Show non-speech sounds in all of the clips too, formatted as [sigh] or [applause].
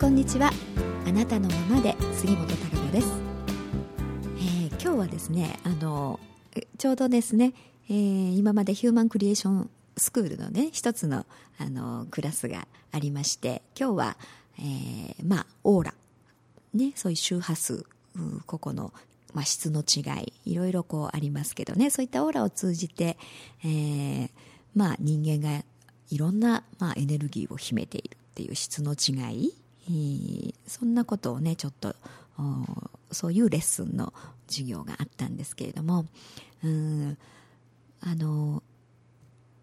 こんにちは。あなたのままで杉本孝子です、えー、今日はですねあのちょうどですね、えー、今までヒューマンクリエーションスクールのね一つのあのクラスがありまして今日は、えー、まあオーラ。ねそういう周波数個々のまあ、質の違いいろいろこうありますけどねそういったオーラを通じて、えーまあ、人間がいろんな、まあ、エネルギーを秘めているっていう質の違い、そんなことをねちょっとそういうレッスンの授業があったんですけれどもうんあの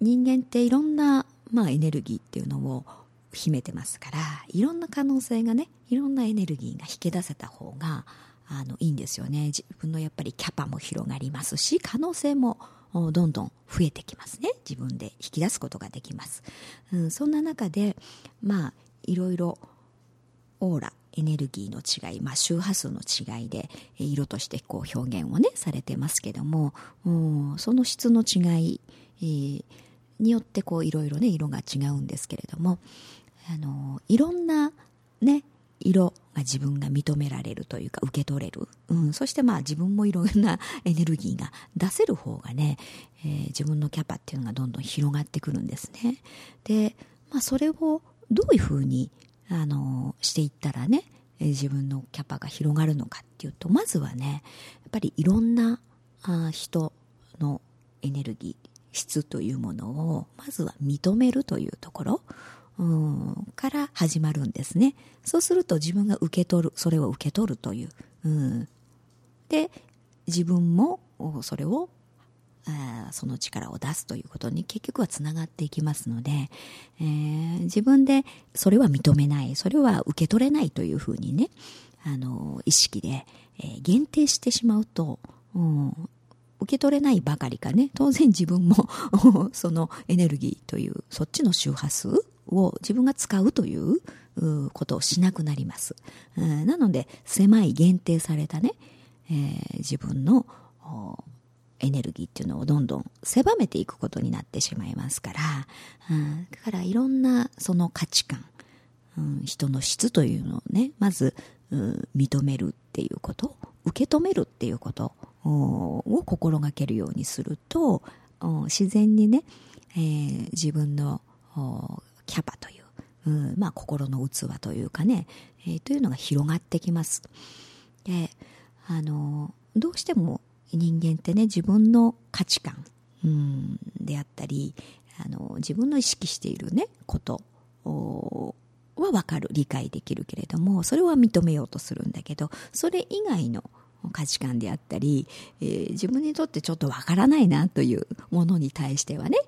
人間っていろんな、まあ、エネルギーっていうのを秘めてますからいろんな可能性がねいろんなエネルギーが引き出せた方があのいいんですよね。自分のやっぱりキャパも広がりますし可能性もどんどん増えてきますね。自分で引き出すことができます、うん、そんな中でまあいろいろオーラエネルギーの違い、まあ、周波数の違いで色としてこう表現をねされてますけども、その質の違い、えー、によってこういろいろね色が違うんですけれどもあのいろんなね色が自分が認められるというか受け取れる、うん、そしてまあ自分もいろんな [laughs] エネルギーが出せる方がね、えー、自分のキャパっていうのがどんどん広がってくるんですね。で、まあ、それをどういうふうにあのしていったらね自分のキャパが広がるのかっていうとまずはねやっぱりいろんなあ人のエネルギー質というものをまずは認めるというところうん、から始まるんですね。そうすると自分が受け取る、それを受け取るという。うん、で、自分もそれをあその力を出すということに結局はつながっていきますので、えー、自分でそれは認めないそれは受け取れないというふうにねあの意識で、えー、限定してしまうと、うん、受け取れないばかりかね当然自分も [laughs] そのエネルギーというそっちの周波数を自分が使うということをしなくなります。なので、狭い限定されたね、えー、自分のエネルギーっていうのをどんどん狭めていくことになってしまいますから、うん、だからいろんなその価値観、うん、人の質というのをね、まず、うん、認めるっていうこと、受け止めるっていうことを心がけるようにすると、自然にね、えー、自分のキャパという、うん、まあ心の器というかね、えー、というのが広がってきます。で、あの、どうしても人間ってね、自分の価値観、うん、であったり、あの、自分の意識しているね、ことはわかる、理解できるけれども、それは認めようとするんだけど、それ以外の価値観であったり、えー、自分にとってちょっとわからないなというものに対してはね、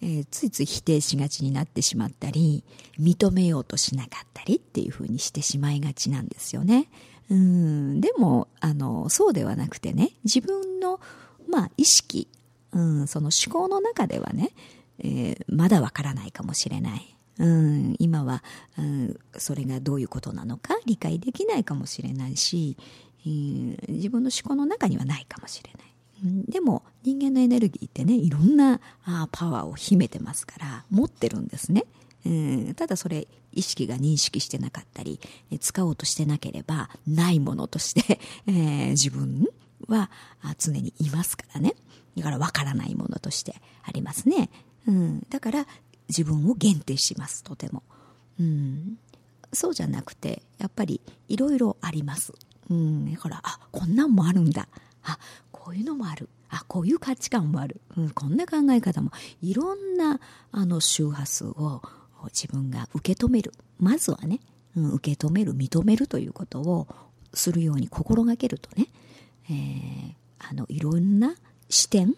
えー、ついつい否定しがちになってしまったり、認めようとしなかったりっていうふうにしてしまいがちなんですよね。うん、でも、あの、そうではなくてね、自分の、まあ、意識、うん、その思考の中ではね、えー、まだわからないかもしれない。うん、今は、うん、それがどういうことなのか理解できないかもしれないし、うん、自分の思考の中にはないかもしれない。でも人間のエネルギーってねいろんなあパワーを秘めてますから持ってるんですね、うん、ただそれ意識が認識してなかったり使おうとしてなければないものとして、えー、自分は常にいますからね。だからわからないものとしてありますね、うん、だから自分を限定します。とても、うん、そうじゃなくてやっぱりいろいろあります、うん、だからあこんなんもあるんだ。あこういうのもある。あこういう価値観もある、うん、こんな考え方も。いろんなあの周波数を自分が受け止める。まずはね、うん、受け止める認めるということをするように心がけるとね、えー、あのいろんな視点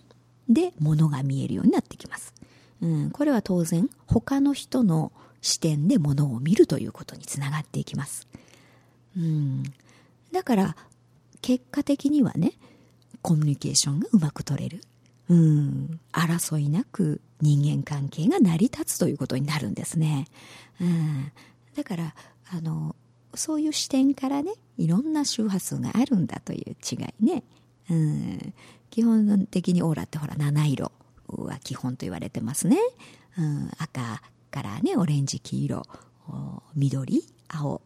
で物が見えるようになってきます、うん、これは当然他の人の視点で物を見るということにつながっていきます、うん、だから結果的にはねコミュニケーションがうまく取れる。うん、争いなく人間関係が成り立つということになるんですね。うん、だから、あの、そういう視点からね、いろんな周波数があるんだという違いね。うん、基本的にオーラってほら、七色は基本と言われてますね。うん、赤からね、オレンジ、黄色、緑、青、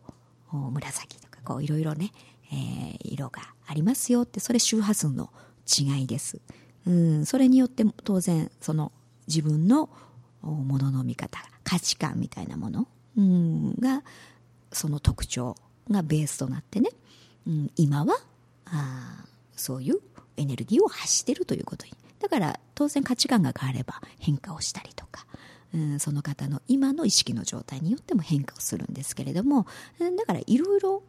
紫とか、こういろいろね、えー、色がありますよって、それ周波数の違いです。うん、それによって当然、その自分のものの見方、価値観みたいなもの、うん、が、その特徴。がベースとなってね、うん、今はあそういうエネルギーを発しているということに。だから当然価値観が変われば変化をしたりとか、うん、その方の今の意識の状態によっても変化をするんですけれども、だからいろいろ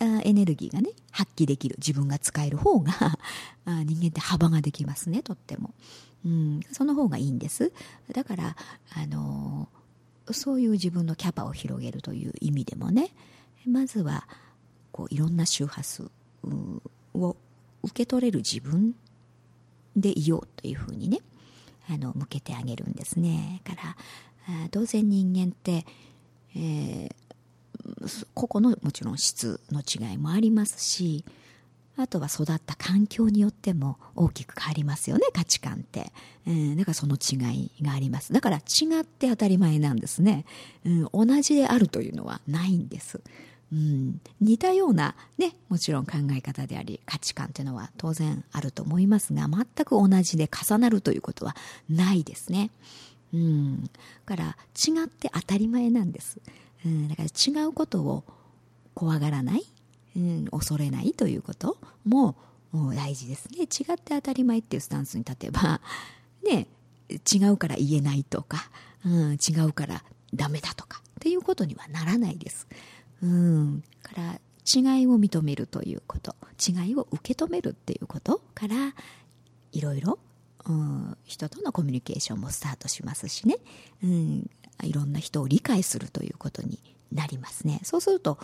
エネルギーがね、発揮できる、自分が使える方が [laughs] 人間って幅ができますね、とっても。うん、その方がいいんです。だから、あのそういう自分のキャパを広げるという意味でもね、まずは、こう、いろんな周波数を受け取れる自分でいようというふうにね、あの、向けてあげるんですね。から、当然人間って、えー、個々のもちろん質の違いもありますし、あとは育った環境によっても大きく変わりますよね、価値観って。うん、だからその違いがあります。だから違って当たり前なんですね。うん、同じであるというのはないんです。うん、似たようなね、もちろん考え方であり価値観というのは当然あると思いますが、全く同じで重なるということはないですね。うん、だから違って当たり前なんです。うん、だから違うことを怖がらない、うん、恐れないということも大事ですね。違って当たり前っていうスタンスに立てば、ね、違うから言えないとか、うん、違うからダメだとかっていうことにはならないです。うん、から違いを認めるということ。違いを受け止めるっていうことからいろいろ、うん、人とのコミュニケーションもスタートしますしね、うん、いろんな人を理解するということになりますね。そうすると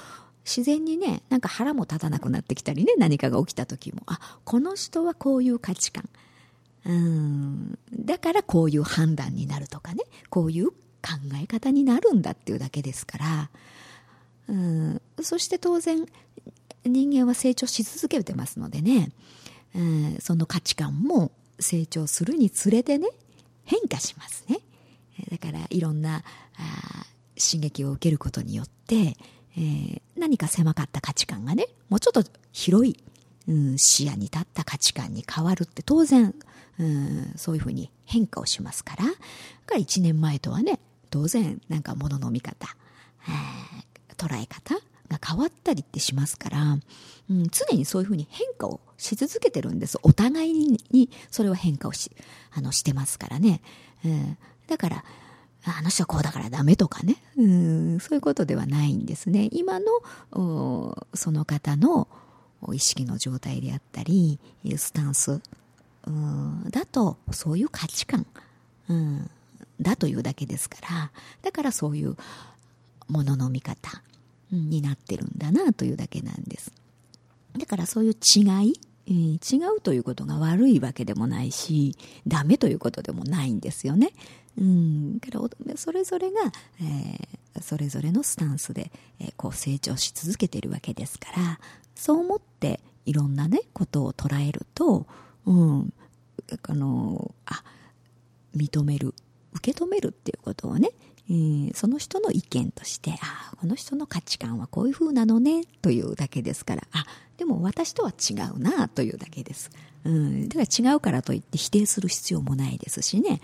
自然にねなんか腹も立たなくなってきたりね何かが起きた時もあこの人はこういう価値観。うん。だからこういう判断になるとかね。こういう考え方になるんだっていうだけですから。うん、そして当然人間は成長し続けてますのでね、うん、その価値観も成長するにつれてね変化しますね。だからいろんなあ刺激を受けることによって、えー、何か狭かった価値観がねもうちょっと広い、うん、視野に立った価値観に変わるって当然、うん、そういうふうに変化をしますから。だから1年前とはね当然なんか物の見方、えー捉え方が変わったりってしますから、うん、常にそういうふうに変化をし続けてるんです。お互いにそれは変化をし、あの、してますからね。うん、だから、あの人はこうだからダメとかね、うん、そういうことではないんですね。今の、その方の意識の状態であったり、スタンス、うん、だと、そういう価値観、うん、だというだけですから、だからそういうものの見方、になってるんだなというだけなんです。だからそういう違い、違うということが悪いわけでもないし、ダメということでもないんですよね。うん、からそれぞれが、えー、それぞれのスタンスで、えー、こう成長し続けているわけですから、そう思っていろんなね、ことを捉えると、うん、あの、あ、認める、受け止めるっていうことをね、えー、その人の意見として、ああ、この人の価値観はこういう風なのね、というだけですから、あ、でも私とは違うな、というだけです。うん、だから違うからといって否定する必要もないですしね、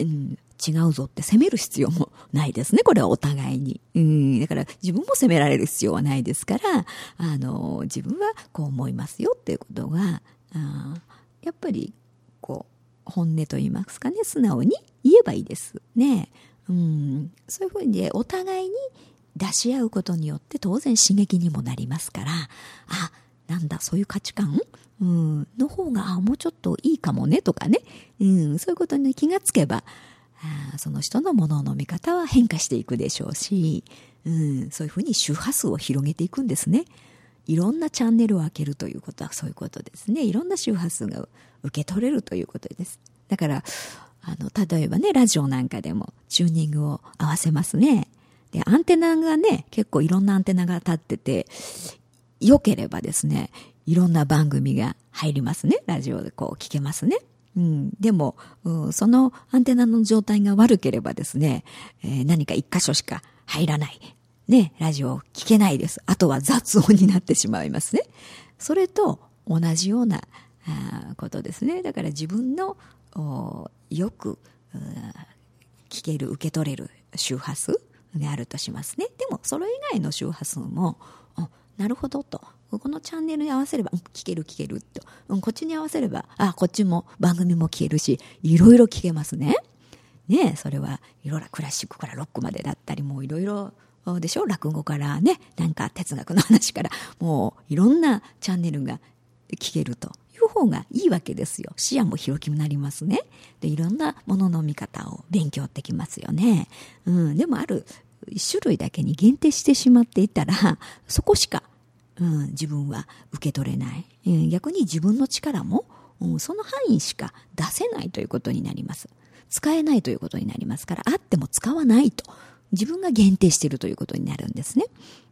うん、違うぞって責める必要もないですね。これはお互いに。うん、だから自分も責められる必要はないですから、あの、自分はこう思いますよっていうことが、あやっぱり、こう、本音と言いますかね、素直に言えばいいですね。うん、そういうふうにお互いに出し合うことによって当然刺激にもなりますから、あ、なんだ、そういう価値観？うん、の方が、あ、もうちょっといいかもねとかね、うん、そういうことに気がつけば、あその人のものの見方は変化していくでしょうし、うん、そういうふうに周波数を広げていくんですね。いろんなチャンネルを開けるということはそういうことですね。いろんな周波数が受け取れるということです。だから、あの、例えばね、ラジオなんかでもチューニングを合わせますね。で、アンテナがね、結構いろんなアンテナが立ってて、良ければですね、いろんな番組が入りますね。ラジオでこう聞けますね。うん、でも、うん、そのアンテナの状態が悪ければですね、えー、何か一箇所しか入らない。ね、ラジオを聞けないです。あとは雑音になってしまいますね。それと同じようなあことですね。だから自分のよく聞ける、受け取れる周波数であるとしますね。でも、それ以外の周波数も、なるほどと。このチャンネルに合わせれば、うん、聞ける聞けると。うん、こっちに合わせれば、あ、こっちも番組も聞けるし、いろいろ聞けますね。ねそれはいろいろクラシックからロックまでだったり、もういろいろでしょ？落語からね、なんか哲学の話から、もういろんなチャンネルが聞けるという方がいいわけですよ。視野も広くなりますね。で、いろんなものの見方を勉強できますよね。うん、でもある種類だけに限定してしまっていたら、そこしか、うん、自分は受け取れない。うん、逆に自分の力も、うん、その範囲しか出せないということになります。使えないということになりますから、あっても使わないと。自分が限定しているということになるんですね。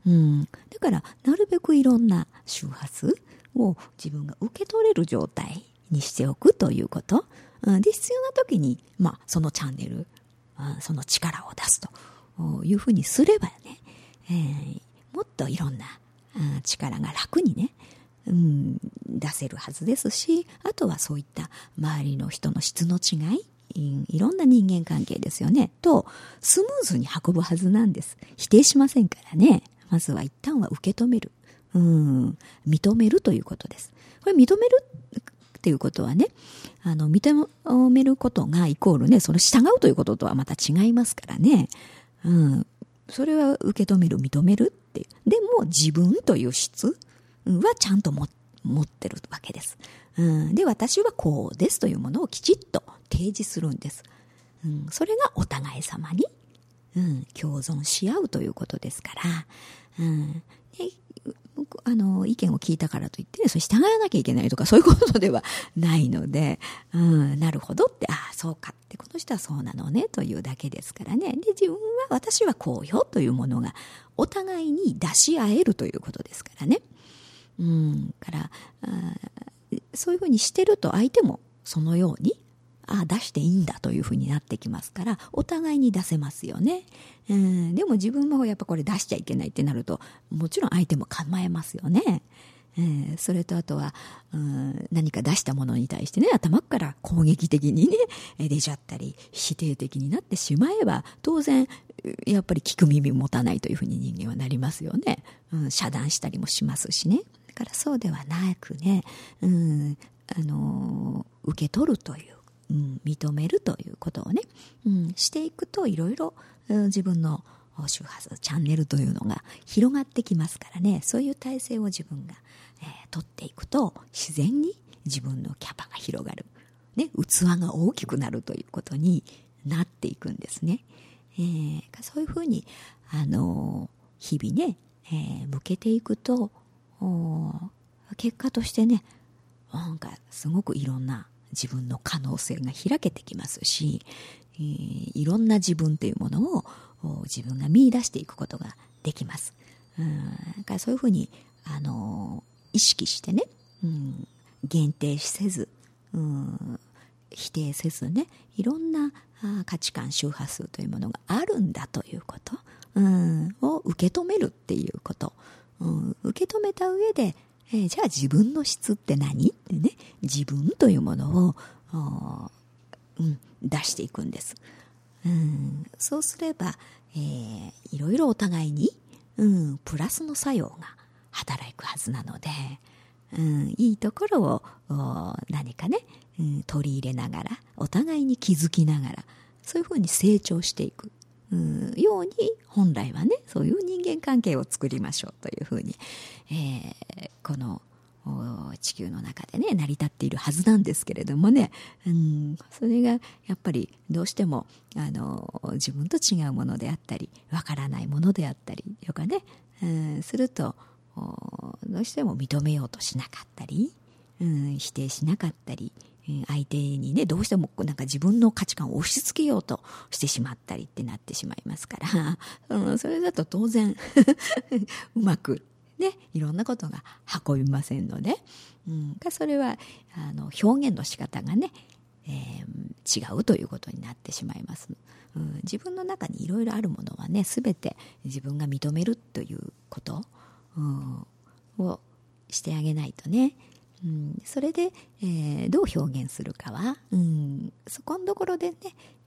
うん。だから、なるべくいろんな周波数を自分が受け取れる状態にしておくということ。で、必要な時に、まあ、そのチャンネル、その力を出すというふうにすればね、えー、もっといろんな、力が楽にね、うん、出せるはずですし、あとはそういった周りの人の質の違い、いろんな人間関係ですよね。と、スムーズに運ぶはずなんです。否定しませんからね。まずは一旦は受け止める。うん、認めるということです。これ認めるっていうことはね、あの、認めることがイコールね、その従うということとはまた違いますからね。うん。それは受け止める、認めるっていう。でも自分という質はちゃんと持ってるわけです。うん。で、私はこうですというものをきちっと提示するんです。うん、それがお互い様に、うん、共存し合うということですから、うん、あの、意見を聞いたからといって、ね、それ従わなきゃいけないとか、そういうことではないので、うん、なるほどって、ああ、そうかって、この人はそうなのね、というだけですからね。で、自分は、私はこうよというものが、お互いに出し合えるということですからね。うん、から、あそういうふうにしてると相手もそのようにああ、出していいんだというふうになってきますから、お互いに出せますよね。うん、でも自分もやっぱこれ出しちゃいけないってなると、もちろん相手も構えますよね。えー、それとあとは、うん、何か出したものに対してね、頭から攻撃的にね、出ちゃったり、否定的になってしまえば、当然、やっぱり聞く耳持たないというふうに人間はなりますよね。うん、遮断したりもしますしね。だからそうではなくね、うん、あのー、受け取るといううん、認めるということをね、うん、していくといろいろ自分の周波数チャンネルというのが広がってきますからねそういう体制を自分が、えー、取っていくと自然に自分のキャパが広がる、ね、器が大きくなるということになっていくんですね。えー、そういうふうに、あのー、日々ね、えー、向けていくと結果としてねなんかすごくいろんな自分の可能性が開けてきますし、えー、いろんな自分というものを自分が見出していくことができます。うん、からそういうふうに、あの意識してね、うん、限定せず、うん、否定せずね、いろんな価値観、周波数というものがあるんだということ、うん、を受け止めるっていうこと、うん、受け止めた上で、えー、じゃあ自分の質って何？ってね、自分というものを、うん、出していくんです。うん、そうすれば、えー、いろいろお互いに、うん、プラスの作用が働くはずなので、うん、いいところを何かね、うん、取り入れながら、お互いに気づきながら、そういうふうに成長していく。ように本来はねそういう人間関係を作りましょうというふうに、えー、この地球の中でね成り立っているはずなんですけれどもね、うん、それがやっぱりどうしてもあの自分と違うものであったりわからないものであったりとかね、うん、するとどうしても認めようとしなかったり、うん、否定しなかったり相手にね、どうしてもなんか自分の価値観を押し付けようとしてしまったりってなってしまいますから、[laughs] うん、それだと当然 [laughs] うまくね、いろんなことが運びませんので、うん、それはあの表現の仕方がね、えー、違うということになってしまいます、うん、自分の中にいろいろあるものはね全て自分が認めるということ、うん、をしてあげないとね、うん、それで、えー、どう表現するかは、うん、そこのところでね、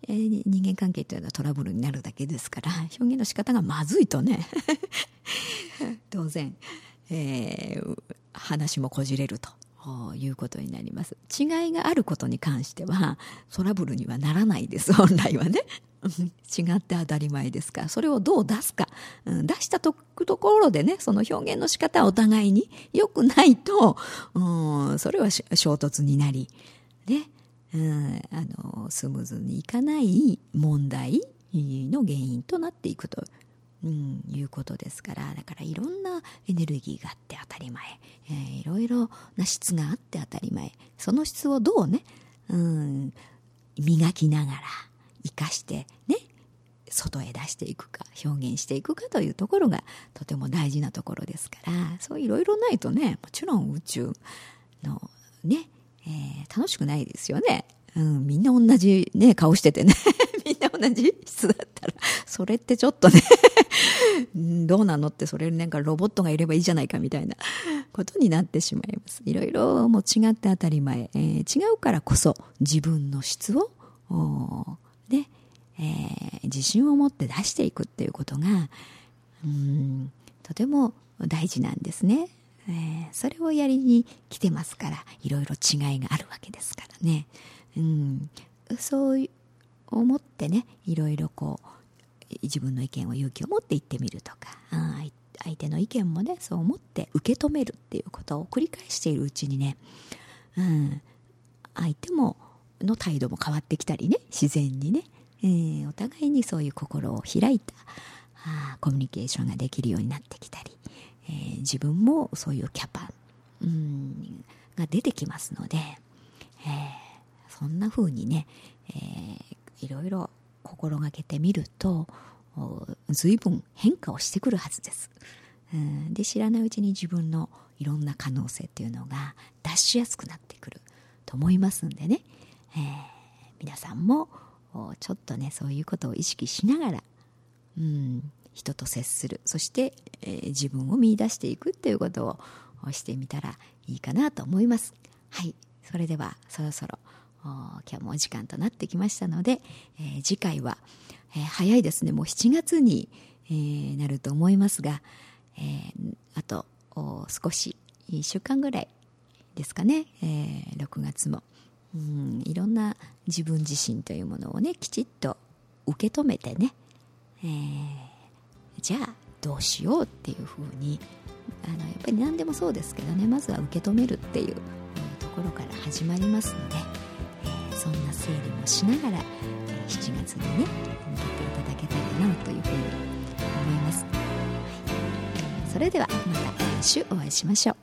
えー、人間関係というのはトラブルになるだけですから表現の仕方がまずいとね [laughs] 当然、えー、話もこじれると。いうことになります。違いがあることに関してはトラブルにはならないです本来はね。[laughs] 違って当たり前ですからそれをどう出すか、うん、出したところでねその表現の仕方はお互いに良くないと、うん、それは衝突になりね、うん、あのスムーズにいかない問題の原因となっていくとうん、いうことですからだからいろんなエネルギーがあって当たり前、えー、いろいろな質があって当たり前その質をどうね、うん、磨きながら生かしてね外へ出していくか表現していくかというところがとても大事なところですからそういろいろないとねもちろん宇宙のね、えー、楽しくないですよね。うん、みんな同じね、顔しててね。[laughs] みんな同じ質だったら、それってちょっとね [laughs] どうなのってそれなんかロボットがいればいいじゃないかみたいなことになってしまいます。いろいろもう違って当たり前、えー、違うからこそ自分の質を、ね、えー、自信を持って出していくっていうことが、うん、とても大事なんですね。えー、それをやりに来てますからいろいろ違いがあるわけですからね、うん、そう思ってねいろいろこう自分の意見を勇気を持って言ってみるとか相手の意見もねそう思って受け止めるっていうことを繰り返しているうちにね、うん、相手もの態度も変わってきたりね自然にね、えー、お互いにそういう心を開いたあコミュニケーションができるようになってきたり、えー、自分もそういうキャパ、うん、が出てきますので、えー、そんな風にね、えー、いろいろ心がけてみると随分変化をしてくるはずです。で知らないうちに自分のいろんな可能性っていうのが出しやすくなってくると思いますんでね、えー、皆さんもちょっとねそういうことを意識しながら、うん、人と接する。そして、えー、自分を見出していくっていうことをしてみたらいいかなと思います。はい。それではそろそろ今日もお時間となってきましたので、えー、次回は、えー、早いですね。もう7月に、えー、なると思いますが、え、あと少し1週間ぐらいですかね、え、6月も。うんいろんな自分自身というものをねきちっと受け止めてね、えー、じゃあどうしようっていうふうにあのやっぱり何でもそうですけどねまずは受け止めるっていうところから始まりますので。えそんな整理もしながら、え7月にね向けていただけたらなというふうに思います、はい、それではまた来週お会いしましょう。